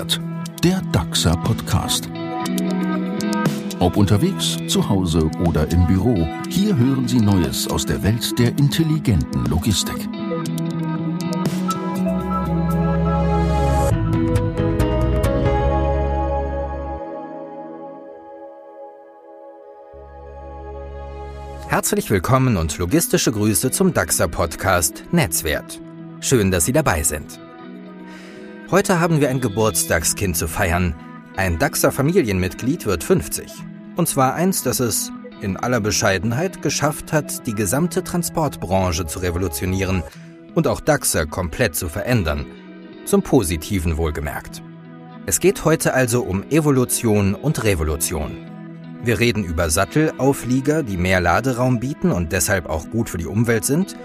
Netzwert, der DAXA Podcast. Ob unterwegs, zu Hause oder im Büro, hier hören Sie Neues aus der Welt der intelligenten Logistik. Herzlich willkommen und logistische Grüße zum DAXA Podcast Netzwert. Schön, dass Sie dabei sind. Heute haben wir ein Geburtstagskind zu feiern. Ein DAXer Familienmitglied wird 50. Und zwar eins, das es in aller Bescheidenheit geschafft hat, die gesamte Transportbranche zu revolutionieren und auch DAXer komplett zu verändern. Zum Positiven wohlgemerkt. Es geht heute also um Evolution und Revolution. Wir reden über Sattelauflieger, die mehr Laderaum bieten und deshalb auch gut für die Umwelt sind,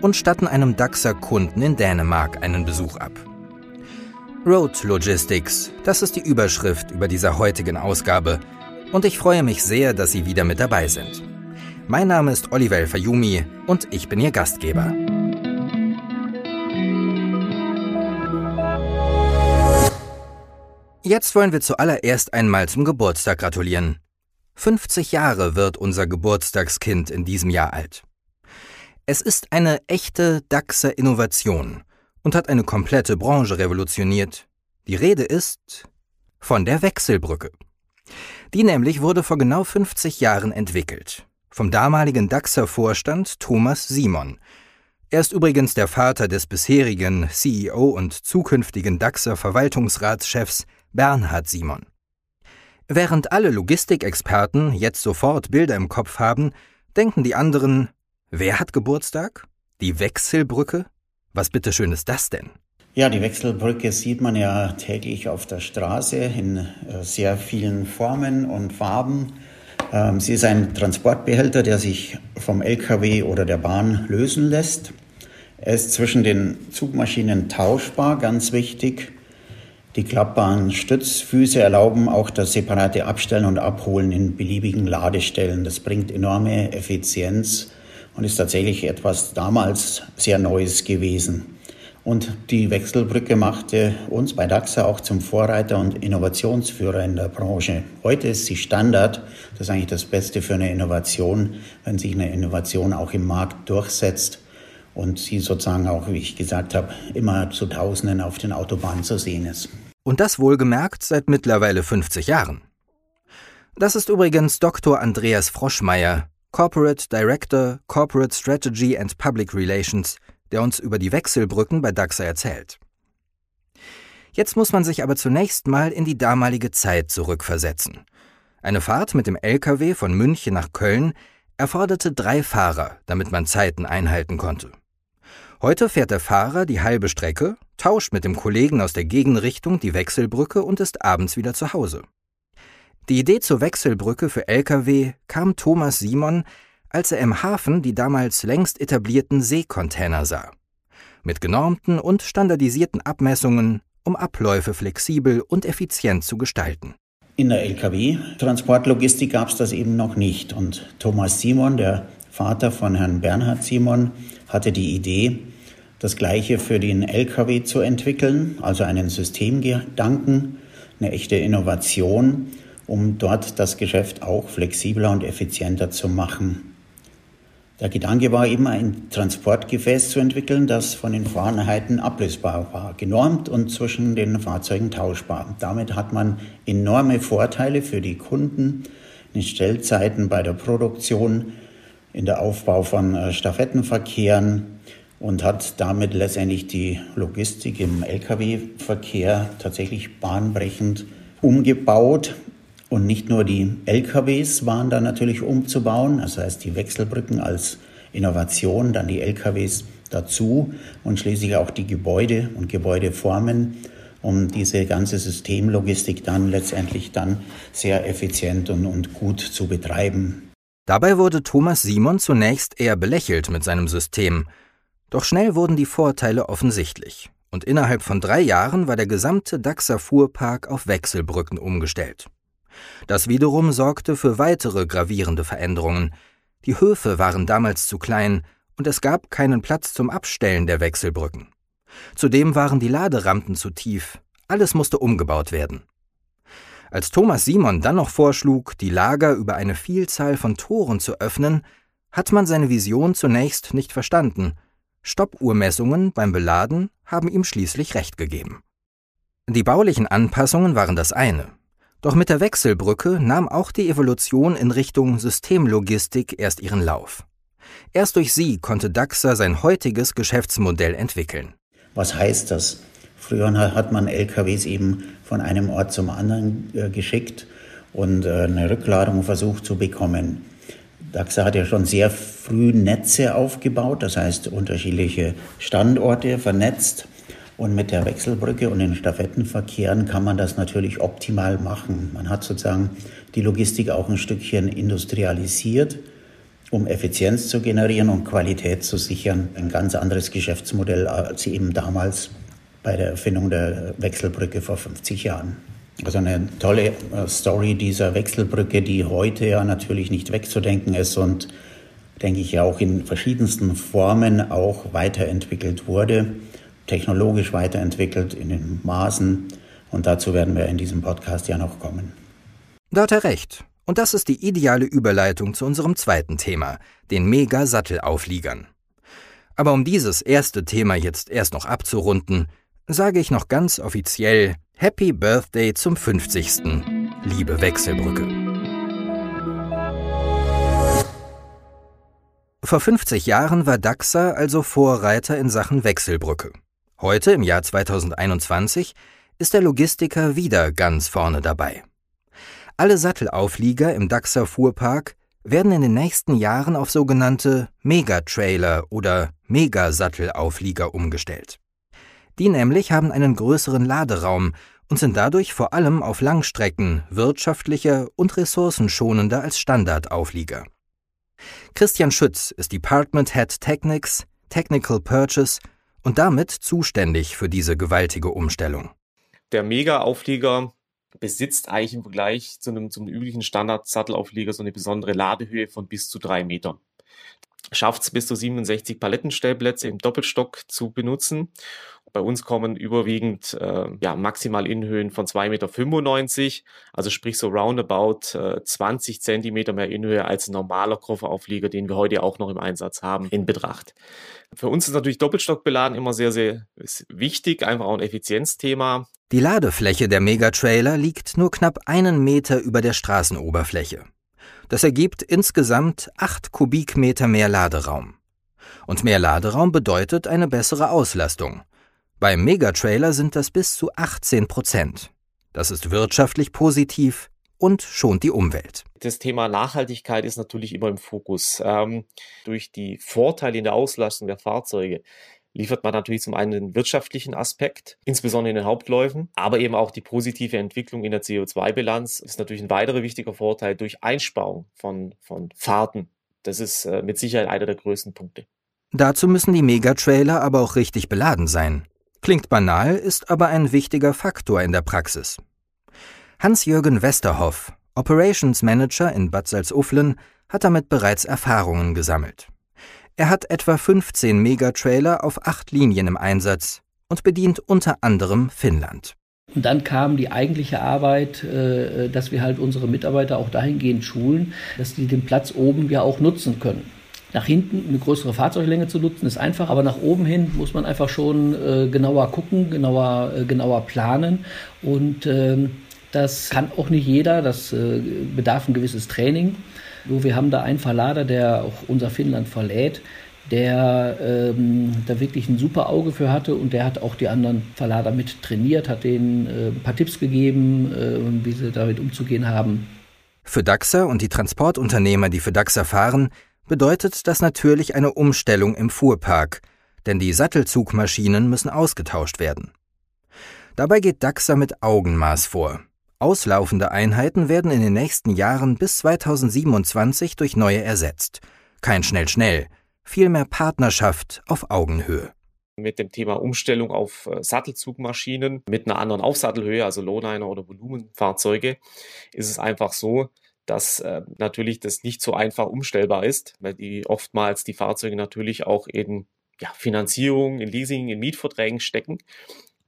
und statten einem DAXer Kunden in Dänemark einen Besuch ab. Road Logistics, das ist die Überschrift über dieser heutigen Ausgabe. Und ich freue mich sehr, dass Sie wieder mit dabei sind. Mein Name ist Oliver Fayumi und ich bin Ihr Gastgeber. Jetzt wollen wir zuallererst einmal zum Geburtstag gratulieren. 50 Jahre wird unser Geburtstagskind in diesem Jahr alt. Es ist eine echte DAXer Innovation und hat eine komplette Branche revolutioniert. Die Rede ist von der Wechselbrücke. Die nämlich wurde vor genau 50 Jahren entwickelt. Vom damaligen DAXer Vorstand Thomas Simon. Er ist übrigens der Vater des bisherigen CEO und zukünftigen DAXer Verwaltungsratschefs Bernhard Simon. Während alle Logistikexperten jetzt sofort Bilder im Kopf haben, denken die anderen, wer hat Geburtstag? Die Wechselbrücke? Was bitteschön ist das denn? Ja, die Wechselbrücke sieht man ja täglich auf der Straße in äh, sehr vielen Formen und Farben. Ähm, sie ist ein Transportbehälter, der sich vom LKW oder der Bahn lösen lässt. Er ist zwischen den Zugmaschinen tauschbar, ganz wichtig. Die klappbaren Stützfüße erlauben auch das separate Abstellen und Abholen in beliebigen Ladestellen. Das bringt enorme Effizienz und ist tatsächlich etwas damals sehr Neues gewesen. Und die Wechselbrücke machte uns bei DAXA auch zum Vorreiter und Innovationsführer in der Branche. Heute ist sie Standard. Das ist eigentlich das Beste für eine Innovation, wenn sich eine Innovation auch im Markt durchsetzt und sie sozusagen auch, wie ich gesagt habe, immer zu Tausenden auf den Autobahnen zu sehen ist. Und das wohlgemerkt seit mittlerweile 50 Jahren. Das ist übrigens Dr. Andreas Froschmeier, Corporate Director Corporate Strategy and Public Relations, der uns über die Wechselbrücken bei DAXA erzählt. Jetzt muss man sich aber zunächst mal in die damalige Zeit zurückversetzen. Eine Fahrt mit dem LKW von München nach Köln erforderte drei Fahrer, damit man Zeiten einhalten konnte. Heute fährt der Fahrer die halbe Strecke, tauscht mit dem Kollegen aus der Gegenrichtung die Wechselbrücke und ist abends wieder zu Hause. Die Idee zur Wechselbrücke für Lkw kam Thomas Simon, als er im Hafen die damals längst etablierten Seekontainer sah. Mit genormten und standardisierten Abmessungen, um Abläufe flexibel und effizient zu gestalten. In der Lkw-Transportlogistik gab es das eben noch nicht. Und Thomas Simon, der Vater von Herrn Bernhard Simon, hatte die Idee, das Gleiche für den Lkw zu entwickeln, also einen Systemgedanken, eine echte Innovation um dort das Geschäft auch flexibler und effizienter zu machen. Der Gedanke war eben, ein Transportgefäß zu entwickeln, das von den Fahrenheiten ablösbar war, genormt und zwischen den Fahrzeugen tauschbar. Damit hat man enorme Vorteile für die Kunden in den Stellzeiten bei der Produktion, in der Aufbau von äh, Stafettenverkehren und hat damit letztendlich die Logistik im Lkw-Verkehr tatsächlich bahnbrechend umgebaut. Und nicht nur die LKWs waren da natürlich umzubauen, das heißt die Wechselbrücken als Innovation, dann die LKWs dazu und schließlich auch die Gebäude und Gebäudeformen, um diese ganze Systemlogistik dann letztendlich dann sehr effizient und, und gut zu betreiben. Dabei wurde Thomas Simon zunächst eher belächelt mit seinem System. Doch schnell wurden die Vorteile offensichtlich. Und innerhalb von drei Jahren war der gesamte DAXer Fuhrpark auf Wechselbrücken umgestellt. Das wiederum sorgte für weitere gravierende Veränderungen. Die Höfe waren damals zu klein und es gab keinen Platz zum Abstellen der Wechselbrücken. Zudem waren die Laderampen zu tief, Alles musste umgebaut werden. Als Thomas Simon dann noch vorschlug, die Lager über eine Vielzahl von Toren zu öffnen, hat man seine Vision zunächst nicht verstanden. Stoppuhrmessungen beim Beladen haben ihm schließlich recht gegeben. Die baulichen Anpassungen waren das eine. Doch mit der Wechselbrücke nahm auch die Evolution in Richtung Systemlogistik erst ihren Lauf. Erst durch sie konnte DAXA sein heutiges Geschäftsmodell entwickeln. Was heißt das? Früher hat man LKWs eben von einem Ort zum anderen äh, geschickt und äh, eine Rückladung versucht zu bekommen. DAXA hat ja schon sehr früh Netze aufgebaut, das heißt unterschiedliche Standorte vernetzt. Und mit der Wechselbrücke und den Stafettenverkehren kann man das natürlich optimal machen. Man hat sozusagen die Logistik auch ein Stückchen industrialisiert, um Effizienz zu generieren und Qualität zu sichern. Ein ganz anderes Geschäftsmodell als eben damals bei der Erfindung der Wechselbrücke vor 50 Jahren. Also eine tolle äh, Story dieser Wechselbrücke, die heute ja natürlich nicht wegzudenken ist und denke ich ja auch in verschiedensten Formen auch weiterentwickelt wurde, technologisch weiterentwickelt in den Maßen. Und dazu werden wir in diesem Podcast ja noch kommen. Da hat er recht. Und das ist die ideale Überleitung zu unserem zweiten Thema, den Mega-Sattelaufliegern. Aber um dieses erste Thema jetzt erst noch abzurunden, sage ich noch ganz offiziell Happy Birthday zum 50. Liebe Wechselbrücke. Vor 50 Jahren war DAXA also Vorreiter in Sachen Wechselbrücke. Heute, im Jahr 2021, ist der Logistiker wieder ganz vorne dabei. Alle Sattelauflieger im DAXA Fuhrpark werden in den nächsten Jahren auf sogenannte Megatrailer oder Megasattelauflieger umgestellt. Die nämlich haben einen größeren Laderaum und sind dadurch vor allem auf Langstrecken wirtschaftlicher und ressourcenschonender als Standardauflieger. Christian Schütz ist Department Head Technics, Technical Purchase und damit zuständig für diese gewaltige Umstellung. Der Mega-Auflieger besitzt eigentlich im Vergleich zu einem, zum üblichen Standard-Sattelauflieger so eine besondere Ladehöhe von bis zu drei Metern schafft es bis zu 67 Palettenstellplätze im Doppelstock zu benutzen. Bei uns kommen überwiegend äh, ja, maximal Innenhöhen von 2,95 Meter, also sprich so roundabout äh, 20 Zentimeter mehr Innenhöhe als ein normaler Kofferauflieger, den wir heute auch noch im Einsatz haben, in Betracht. Für uns ist natürlich Doppelstockbeladen immer sehr, sehr wichtig, einfach auch ein Effizienzthema. Die Ladefläche der Megatrailer liegt nur knapp einen Meter über der Straßenoberfläche. Das ergibt insgesamt 8 Kubikmeter mehr Laderaum. Und mehr Laderaum bedeutet eine bessere Auslastung. Beim Megatrailer sind das bis zu 18 Prozent. Das ist wirtschaftlich positiv und schont die Umwelt. Das Thema Nachhaltigkeit ist natürlich immer im Fokus. Ähm, durch die Vorteile in der Auslastung der Fahrzeuge liefert man natürlich zum einen den wirtschaftlichen Aspekt, insbesondere in den Hauptläufen, aber eben auch die positive Entwicklung in der CO2-Bilanz ist natürlich ein weiterer wichtiger Vorteil durch Einsparung von, von Fahrten. Das ist äh, mit Sicherheit einer der größten Punkte. Dazu müssen die Megatrailer aber auch richtig beladen sein. Klingt banal, ist aber ein wichtiger Faktor in der Praxis. Hans-Jürgen Westerhoff, Operations Manager in Bad Salzuflen, hat damit bereits Erfahrungen gesammelt. Er hat etwa 15 Megatrailer auf acht Linien im Einsatz und bedient unter anderem Finnland. Und dann kam die eigentliche Arbeit, äh, dass wir halt unsere Mitarbeiter auch dahingehend schulen, dass die den Platz oben ja auch nutzen können. Nach hinten eine größere Fahrzeuglänge zu nutzen ist einfach, aber nach oben hin muss man einfach schon äh, genauer gucken, genauer, äh, genauer planen. Und ähm, das kann auch nicht jeder, das bedarf ein gewisses Training. Nur wir haben da einen Verlader, der auch unser Finnland verlädt, der ähm, da wirklich ein super Auge für hatte und der hat auch die anderen Verlader mit trainiert, hat denen äh, ein paar Tipps gegeben, äh, wie sie damit umzugehen haben. Für DAXA und die Transportunternehmer, die für DAXA fahren, bedeutet das natürlich eine Umstellung im Fuhrpark, denn die Sattelzugmaschinen müssen ausgetauscht werden. Dabei geht DAXA mit Augenmaß vor. Auslaufende Einheiten werden in den nächsten Jahren bis 2027 durch neue ersetzt. Kein schnell-schnell, vielmehr Partnerschaft auf Augenhöhe. Mit dem Thema Umstellung auf äh, Sattelzugmaschinen mit einer anderen Aufsattelhöhe, also Lohnliner oder Volumenfahrzeuge, ist es einfach so, dass äh, natürlich das nicht so einfach umstellbar ist, weil die oftmals die Fahrzeuge natürlich auch in ja, Finanzierung, in Leasing, in Mietverträgen stecken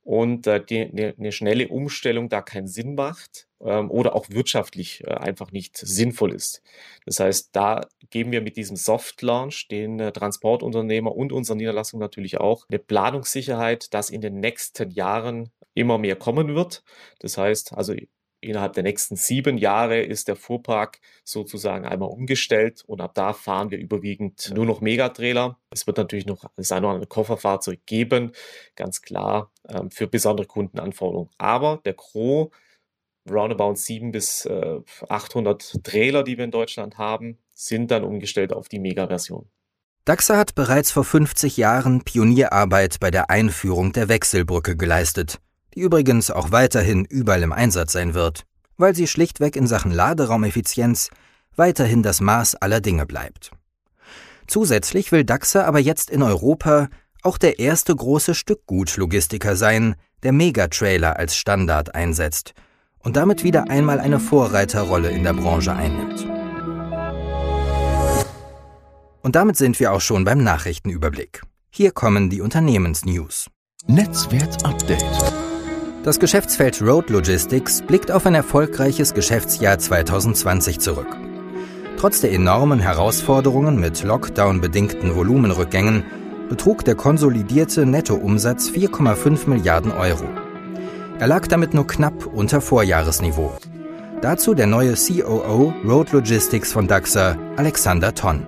und äh, die, eine, eine schnelle Umstellung da keinen Sinn macht ähm, oder auch wirtschaftlich äh, einfach nicht sinnvoll ist. Das heißt, da geben wir mit diesem Soft Launch den äh, Transportunternehmer und unserer Niederlassung natürlich auch eine Planungssicherheit, dass in den nächsten Jahren immer mehr kommen wird. Das heißt, also innerhalb der nächsten sieben Jahre ist der Fuhrpark sozusagen einmal umgestellt und ab da fahren wir überwiegend nur noch Megatrailer. Es wird natürlich noch das eine oder andere Kofferfahrzeug geben, ganz klar, ähm, für besondere Kundenanforderungen. Aber der Gros, roundabout 7 bis äh, 800 Trailer, die wir in Deutschland haben, sind dann umgestellt auf die Mega-Version. DAXA hat bereits vor 50 Jahren Pionierarbeit bei der Einführung der Wechselbrücke geleistet die übrigens auch weiterhin überall im Einsatz sein wird, weil sie schlichtweg in Sachen Laderaumeffizienz weiterhin das Maß aller Dinge bleibt. Zusätzlich will DAXA aber jetzt in Europa auch der erste große Stückgutlogistiker sein, der Megatrailer als Standard einsetzt und damit wieder einmal eine Vorreiterrolle in der Branche einnimmt. Und damit sind wir auch schon beim Nachrichtenüberblick. Hier kommen die Unternehmensnews. Netzwert Update. Das Geschäftsfeld Road Logistics blickt auf ein erfolgreiches Geschäftsjahr 2020 zurück. Trotz der enormen Herausforderungen mit Lockdown-bedingten Volumenrückgängen betrug der konsolidierte Nettoumsatz 4,5 Milliarden Euro. Er lag damit nur knapp unter Vorjahresniveau. Dazu der neue COO Road Logistics von DAXA, Alexander Tonn.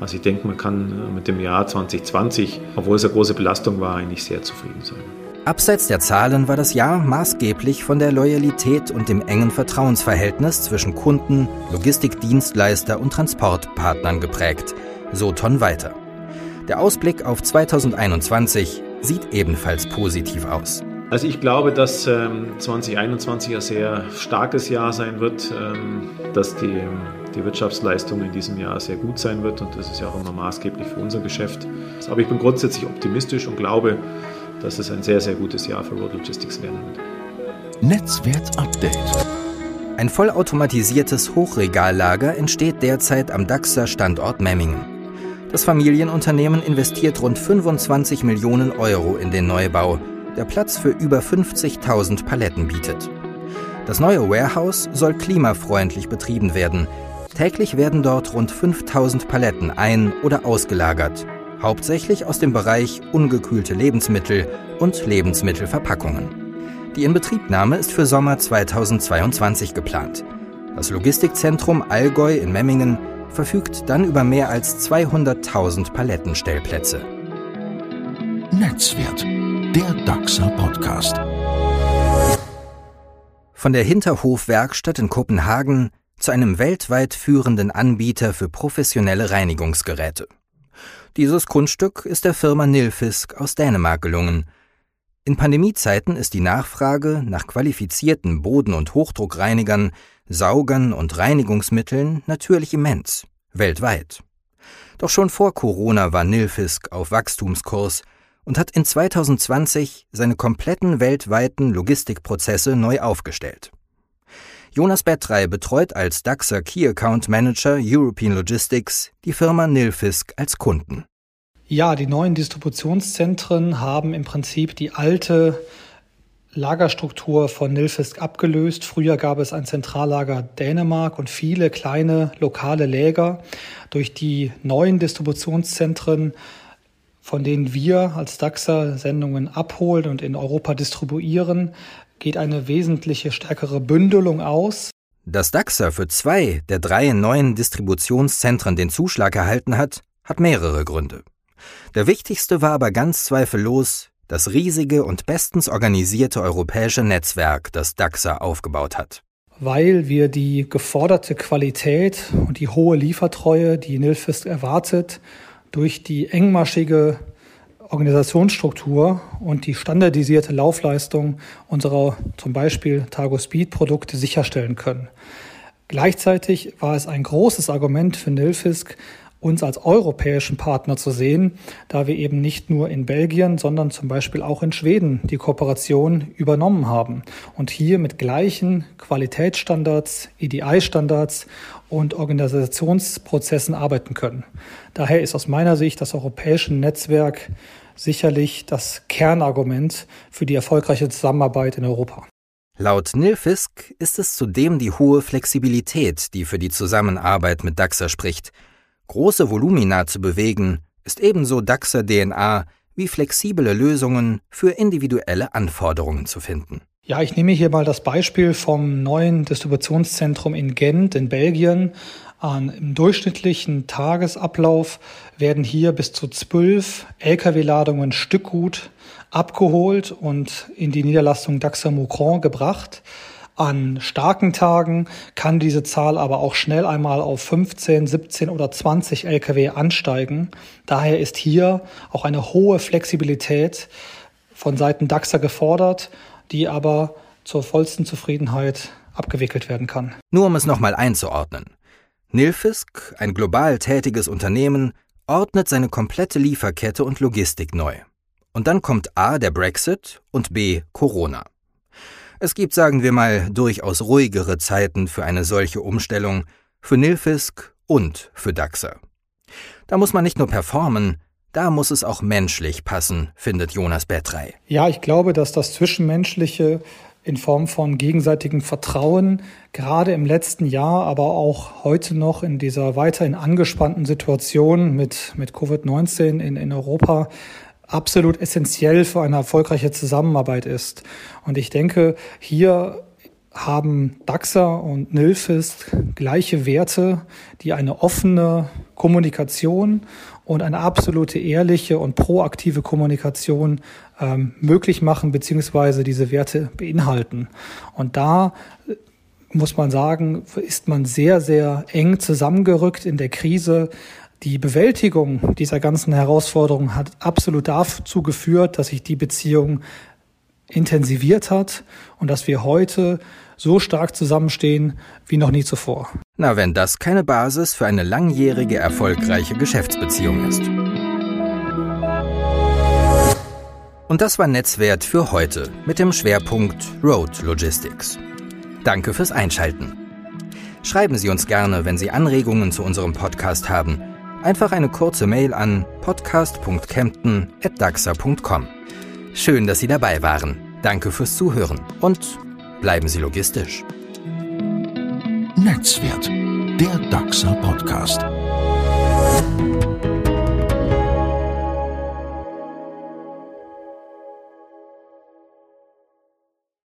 Also ich denke, man kann mit dem Jahr 2020, obwohl es eine große Belastung war, eigentlich sehr zufrieden sein. Abseits der Zahlen war das Jahr maßgeblich von der Loyalität und dem engen Vertrauensverhältnis zwischen Kunden, Logistikdienstleister und Transportpartnern geprägt, so Ton weiter. Der Ausblick auf 2021 sieht ebenfalls positiv aus. Also ich glaube, dass ähm, 2021 ein sehr starkes Jahr sein wird, ähm, dass die, die Wirtschaftsleistung in diesem Jahr sehr gut sein wird und das ist ja auch immer maßgeblich für unser Geschäft. Aber ich bin grundsätzlich optimistisch und glaube, dass es ein sehr, sehr gutes Jahr für Road Logistics werden wird. Netzwert Update. Ein vollautomatisiertes Hochregallager entsteht derzeit am DAXer Standort Memmingen. Das Familienunternehmen investiert rund 25 Millionen Euro in den Neubau, der Platz für über 50.000 Paletten bietet. Das neue Warehouse soll klimafreundlich betrieben werden. Täglich werden dort rund 5000 Paletten ein- oder ausgelagert hauptsächlich aus dem Bereich ungekühlte Lebensmittel und Lebensmittelverpackungen. Die Inbetriebnahme ist für Sommer 2022 geplant. Das Logistikzentrum Allgäu in Memmingen verfügt dann über mehr als 200.000 Palettenstellplätze. Netzwert, der DAXA Podcast. Von der Hinterhofwerkstatt in Kopenhagen zu einem weltweit führenden Anbieter für professionelle Reinigungsgeräte. Dieses Kunststück ist der Firma Nilfisk aus Dänemark gelungen. In Pandemiezeiten ist die Nachfrage nach qualifizierten Boden- und Hochdruckreinigern, Saugern und Reinigungsmitteln natürlich immens, weltweit. Doch schon vor Corona war Nilfisk auf Wachstumskurs und hat in 2020 seine kompletten weltweiten Logistikprozesse neu aufgestellt. Jonas Bettrey betreut als DAXer Key Account Manager European Logistics die Firma Nilfisk als Kunden. Ja, die neuen Distributionszentren haben im Prinzip die alte Lagerstruktur von Nilfisk abgelöst. Früher gab es ein Zentrallager Dänemark und viele kleine lokale Läger. Durch die neuen Distributionszentren, von denen wir als DAXer Sendungen abholen und in Europa distribuieren, geht eine wesentliche stärkere Bündelung aus. Dass DAXA für zwei der drei neuen Distributionszentren den Zuschlag erhalten hat, hat mehrere Gründe. Der wichtigste war aber ganz zweifellos das riesige und bestens organisierte europäische Netzwerk, das DAXA aufgebaut hat. Weil wir die geforderte Qualität und die hohe Liefertreue, die Nilfist erwartet, durch die engmaschige Organisationsstruktur und die standardisierte Laufleistung unserer zum Beispiel Targo Speed Produkte sicherstellen können. Gleichzeitig war es ein großes Argument für Nilfisk, uns als europäischen Partner zu sehen, da wir eben nicht nur in Belgien, sondern zum Beispiel auch in Schweden die Kooperation übernommen haben und hier mit gleichen Qualitätsstandards, EDI-Standards und Organisationsprozessen arbeiten können. Daher ist aus meiner Sicht das europäische Netzwerk sicherlich das Kernargument für die erfolgreiche Zusammenarbeit in Europa. Laut Nilfisk ist es zudem die hohe Flexibilität, die für die Zusammenarbeit mit DAXA spricht. Große Volumina zu bewegen, ist ebenso DAXA DNA wie flexible Lösungen für individuelle Anforderungen zu finden. Ja, ich nehme hier mal das Beispiel vom neuen Distributionszentrum in Gent in Belgien. An, Im durchschnittlichen Tagesablauf werden hier bis zu zwölf Lkw-Ladungen Stückgut abgeholt und in die Niederlassung Daxa Moucron gebracht. An starken Tagen kann diese Zahl aber auch schnell einmal auf 15, 17 oder 20 Lkw ansteigen. Daher ist hier auch eine hohe Flexibilität von Seiten DAXA gefordert, die aber zur vollsten Zufriedenheit abgewickelt werden kann. Nur um es nochmal einzuordnen. Nilfisk, ein global tätiges Unternehmen, ordnet seine komplette Lieferkette und Logistik neu. Und dann kommt A der Brexit und B Corona. Es gibt, sagen wir mal, durchaus ruhigere Zeiten für eine solche Umstellung, für Nilfisk und für DAXA. Da muss man nicht nur performen, da muss es auch menschlich passen, findet Jonas Bettrey. Ja, ich glaube, dass das Zwischenmenschliche in Form von gegenseitigem Vertrauen, gerade im letzten Jahr, aber auch heute noch in dieser weiterhin angespannten Situation mit, mit Covid-19 in, in Europa, absolut essentiell für eine erfolgreiche Zusammenarbeit ist. Und ich denke, hier haben DAXA und Nilfist gleiche Werte, die eine offene Kommunikation und eine absolute ehrliche und proaktive Kommunikation ähm, möglich machen, beziehungsweise diese Werte beinhalten. Und da muss man sagen, ist man sehr, sehr eng zusammengerückt in der Krise. Die Bewältigung dieser ganzen Herausforderungen hat absolut dazu geführt, dass sich die Beziehung intensiviert hat und dass wir heute so stark zusammenstehen wie noch nie zuvor. Na, wenn das keine Basis für eine langjährige erfolgreiche Geschäftsbeziehung ist. Und das war Netzwert für heute mit dem Schwerpunkt Road Logistics. Danke fürs Einschalten. Schreiben Sie uns gerne, wenn Sie Anregungen zu unserem Podcast haben. Einfach eine kurze Mail an podcast.kempten.daxa.com. Schön, dass Sie dabei waren. Danke fürs Zuhören und bleiben Sie logistisch. Netzwert, der DAXA Podcast.